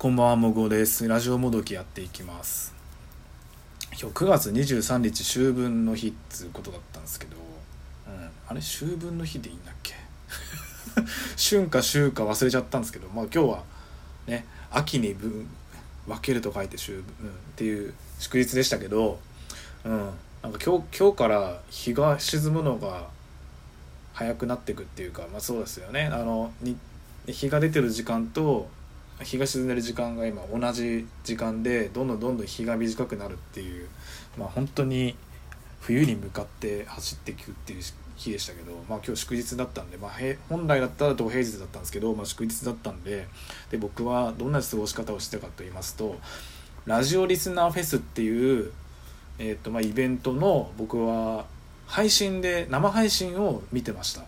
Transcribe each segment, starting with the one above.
こんばんはもごです。ラジオもどきやっていきます。今日9月23日秋分の日っつうことだったんですけど、うん、あれ秋分の日でいいんだっけ？春か秋か忘れちゃったんですけどまあ今日はね秋に分分けると書いて秋分、うん、っていう祝日でしたけどうんなんか今日今日から日が沈むのが早くなっていくっていうかまあそうですよね。あのに日が出てる時間と日が沈んでる時間が今同じ時間でどんどんどんどん日が短くなるっていうまあ本当に冬に向かって走っていくっていう日でしたけど、まあ、今日祝日だったんで、まあ、本来だったら同平日だったんですけど、まあ、祝日だったんでで僕はどんな過ごし方をしてたかと言いますとラジオリスナーフェスっていう、えーとまあ、イベントの僕は配信で生配信を見てました。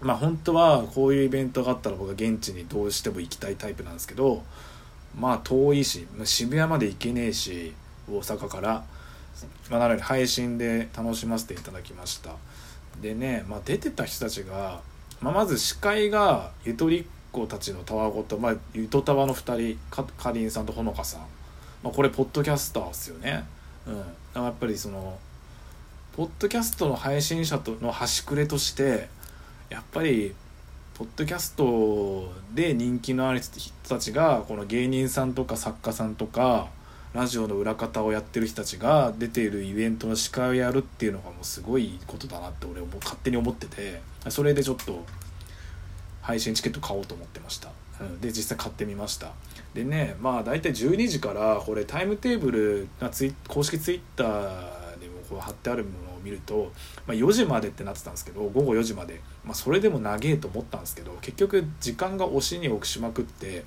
まあ本当はこういうイベントがあったら僕は現地にどうしても行きたいタイプなんですけどまあ遠いし渋谷まで行けねえし大阪から、まあ、なので配信で楽しませていただきました。でね、まあ、出てた人たちが、まあ、まず司会がゆとりっ子たちのたわごと、まあ、ゆとたわの2人かかりんさんとほのかさん、まあ、これポッドキャスターっすよね。うん。やっぱりそのポッドキャストの配信者との端くれとしてやっぱりポッドキャストで人気のある人たちがこの芸人さんとか作家さんとかラジオの裏方をやってる人たちが出ているイベントの司会をやるっていうのがもうすごいことだなって俺も勝手に思っててそれでちょっと配信チケット買おうと思ってました、うん、で実際買ってみました。でねまあ大体12時からこれタイムテーブルがツイ公式ツイッターでこう貼ってあるものを見ると、まあ、4時までってなってたんですけど午後4時まで、まあ、それでも長えと思ったんですけど結局時間が押しに奥しまくって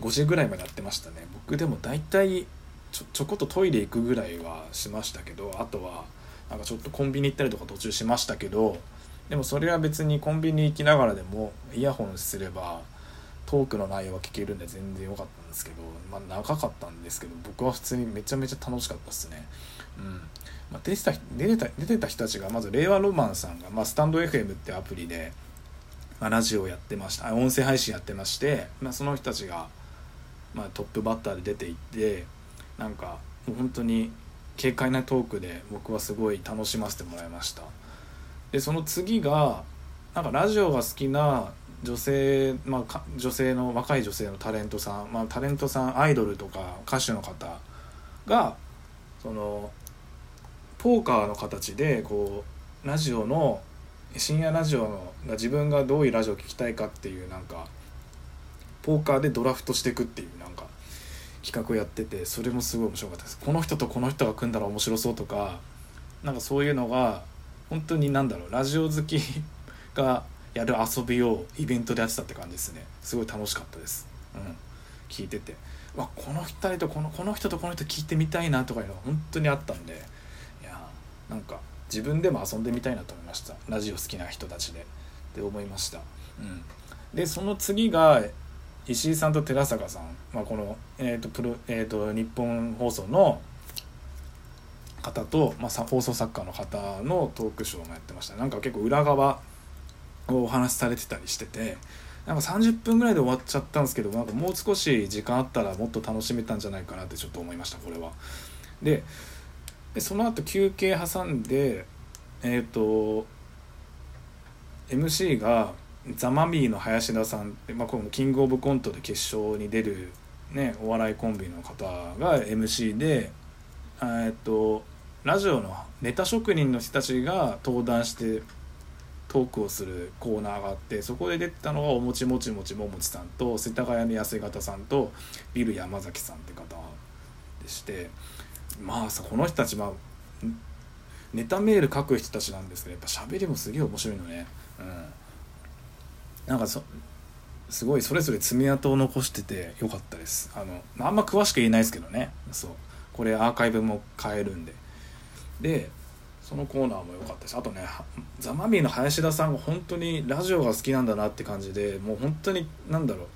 5時ぐらいまでやってましたね僕でも大体ちょちょこっとトイレ行くぐらいはしましたけどあとはなんかちょっとコンビニ行ったりとか途中しましたけどでもそれは別にコンビニ行きながらでもイヤホンすればトークの内容は聞けるんで全然良かったんですけど、まあ、長かったんですけど僕は普通にめちゃめちゃ楽しかったですね。うん。まあ、出てた出てた出てた人たちがまず令和ロマンさんが、まあ、スタンド FM ってアプリで、まあ、ラジオをやってました。音声配信やってまして、まあ、その人たちが、まあ、トップバッターで出ていってなんかもう本当に軽快なトークで僕はすごい楽しませてもらいました。でその次がなんかラジオが好きな女性、まあ、女性の若い女性のタレントさん、まあ、タレントさんアイドルとか歌手の方がそのポーカーの形でこうラジオの深夜ラジオの自分がどういうラジオを聴きたいかっていうなんかポーカーでドラフトしていくっていうなんか企画をやっててそれもすごい面白かったです。この人とこの人が組んだら面白そうとかなんかそういうのが本当に何だろうラジオ好きがやる遊びをイベントでやってたって感じですね。すごい楽しかったです。うん。聞いてて。わこの2人とこのこの人とこの人聞いてみたいなとかいうのが本当にあったんでなんか自分でも遊んでみたいなと思いました。ラジオ好きな人たちで。って思いました、うん、でその次が石井さんと寺坂さん、まあ、この、えーとプロえーと、日本放送の方と、まあ、放送作家の方のトークショーもやってました。なんか結構裏側をお話しされてたりしてて。なんか30分ぐらいで終わっちゃったんですけどなんかもう少し時間あったらもっと楽しめたんじゃないかなってちょっと思いましたこれは。ででその後休憩挟んでえっ、ー、と MC がザ・マミーの林田さんって、まあ、このキングオブコントで決勝に出る、ね、お笑いコンビの方が MC でえっ、とラジオのネタ職人の人たちが登壇してトークをするコーナーがあってそこで出てたのがおもちもちもちももちさんと世田谷の痩せ型さんとビル山崎さんって方でしてまあさこの人たちまあネタメール書く人たちなんですけどやっぱ喋りもすげえ面白いのね。うん。なんかそすごいそれぞれ爪痕を残しててよかったです。あのあんま詳しく言えないですけどね。そう。これアーカイブも変えるんで。でそのコーナーも良かったです。あとねザ・マミーの林田さんが本当にラジオが好きなんだなって感じでもう本当に何だろう。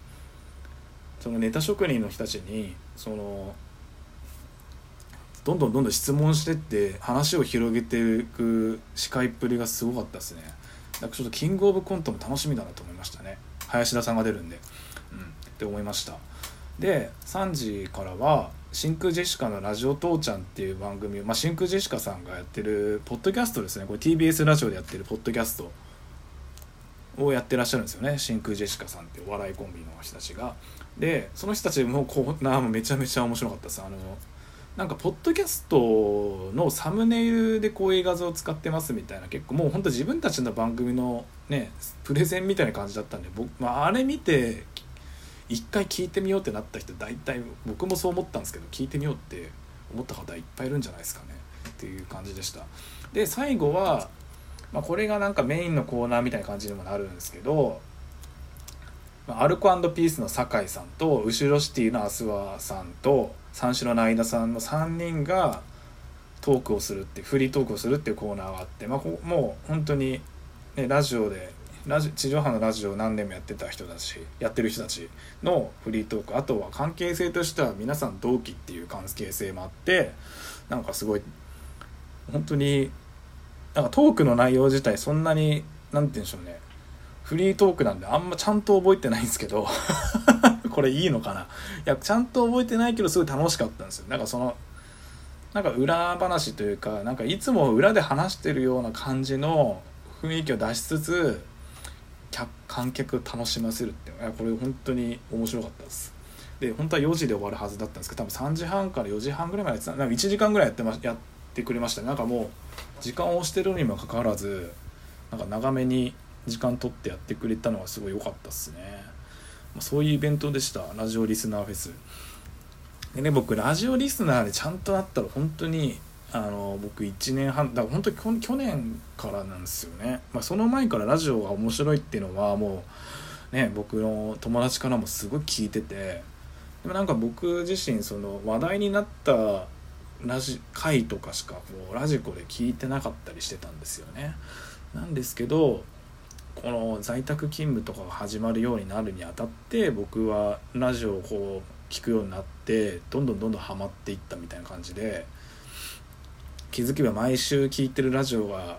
そのネタ職人の人たちにそのどんどんどんどん質問してって話を広げていく司会っぷりがすごかったですね。だかちょっとキングオブコントも楽しみだなと思いましたね。林田さんが出るんで、うん、って思いました。で3時からは真空ジェシカの「ラジオ父ちゃん」っていう番組、まあ、真空ジェシカさんがやってるポッドキャストですね。これ TBS ラジオでやってるポッドキャスト。をやってらっしゃるんですよね。真空ジェシカさんってお笑いコンビの人たちが。でその人たちもコーナーもめちゃめちゃ面白かったです。あのなんかポッドキャストのサムネイルでこういう画像を使ってますみたいな結構もうほんと自分たちの番組のねプレゼンみたいな感じだったんで僕、まあ、あれ見て一回聞いてみようってなった人大体僕もそう思ったんですけど聞いてみようって思った方いっぱいいるんじゃないですかね。っていう感じでした。で最後は、まあ、これがなんかメインのコーナーみたいな感じにもなるんですけどアルコピースの酒井さんと後ろシティのアスワさんと三四郎の相田さんの3人がトークをするってフリートークをするっていうコーナーがあって、まあ、もう本当に、ね、ラジオでラジ地上波のラジオを何年もやってた人だしやってる人たちのフリートークあとは関係性としては皆さん同期っていう関係性もあってなんかすごい本当になんかトークの内容自体そんなに何て言うんでしょうね。フリートークなんであんまちゃんと覚えてないんですけど。これいいのかな？いやちゃんと覚えてないけどすごい楽しかったんですよ。なんかそのなんか裏話というかなんかいつも裏で話してるような感じの雰囲気を出しつつ観客楽しませるってこれ本当に面白かったです。で本当は4時で終わるはずだったんですけど多分3時半から4時半ぐらいまでやってた。なんか1時間ぐらいやってまやってくれましたなんかもう時間を押してるにもかかわらずなんか長めに時間取ってやってくれたのがすごい良かったっすね、ま、そういうイベントでした。ラジオリスナーフェス。でね僕ラジオリスナーでちゃんとなったら本当にあの僕1年半だから本当に去年からなんですよね、まあ、その前からラジオが面白いっていうのはもうね僕の友達からもすごい聞いててでもなんか僕自身その話題になったラジ回とかしかもうラジコで聞いてなかったりしてたんですよね。なんですけどこの在宅勤務とかが始まるようになるにあたって僕はラジオをこう聞くようになってどんどんどんどんハマっていったみたいな感じで気づけば毎週聞いてるラジオが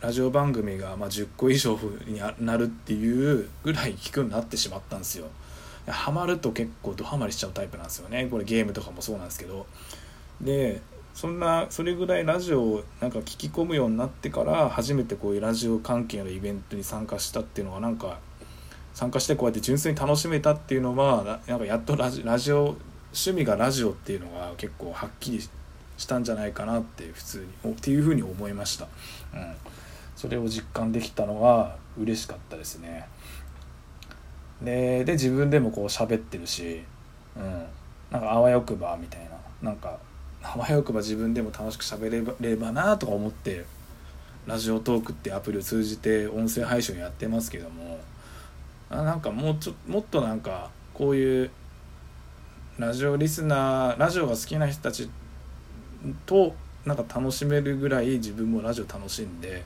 ラジオ番組がま10個以上になるっていうぐらい聞くようになってしまったんですよ。ハマると結構ドハマりしちゃうタイプなんですよねこれゲームとかもそうなんですけどでそんなそれぐらいラジオをなんか聞き込むようになってから初めてこういうラジオ関係のイベントに参加したっていうのはなんか参加してこうやって純粋に楽しめたっていうのはなんかやっとラジラジオ趣味がラジオっていうのが結構はっきりしたんじゃないかなって普通にっていうふうに思いました、うん、それを実感できたのは嬉しかったですね。でで自分でもこう喋ってるし、うん、なんかあわよくばみたいな。なんかあわよくば自分でも楽しく喋ればればなとか思ってラジオトークってアプリを通じて音声配信をやってますけどもあなんかもうちょもっとなんかこういうラジオリスナーラジオが好きな人たちとなんか楽しめるぐらい自分もラジオ楽しんで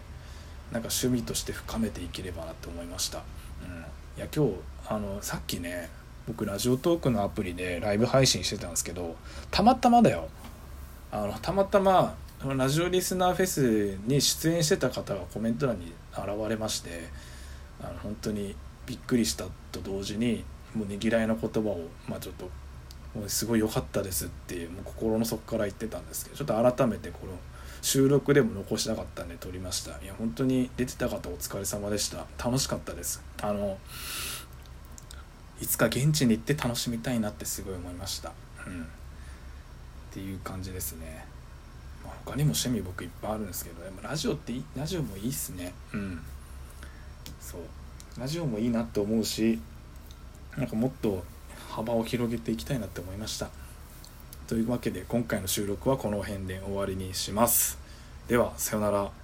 なんか趣味として深めていければなって思いました、うん、いや今日あのさっきね僕ラジオトークのアプリでライブ配信してたんですけどたまたまだよ。あのたまたまラジオリスナーフェスに出演してた方がコメント欄に現れましてあの本当にびっくりしたと同時にもうねぎらいの言葉を、まあ、ちょっともうすごい良かったですっていうもう心の底から言ってたんですけどちょっと改めてこの収録でも残したかったんで撮りました。いや本当に出てた方お疲れ様でした。楽しかったです。あのいつか現地に行って楽しみたいなってすごい思いました。うん。っていう感じですね、まあ、他にも趣味僕いっぱいあるんですけどでもラジオってラジオもいいっすね。うん。そう。ラジオもいいなって思うしなんかもっと幅を広げていきたいなって思いました。というわけで今回の収録はこの辺で終わりにします。ではさようなら。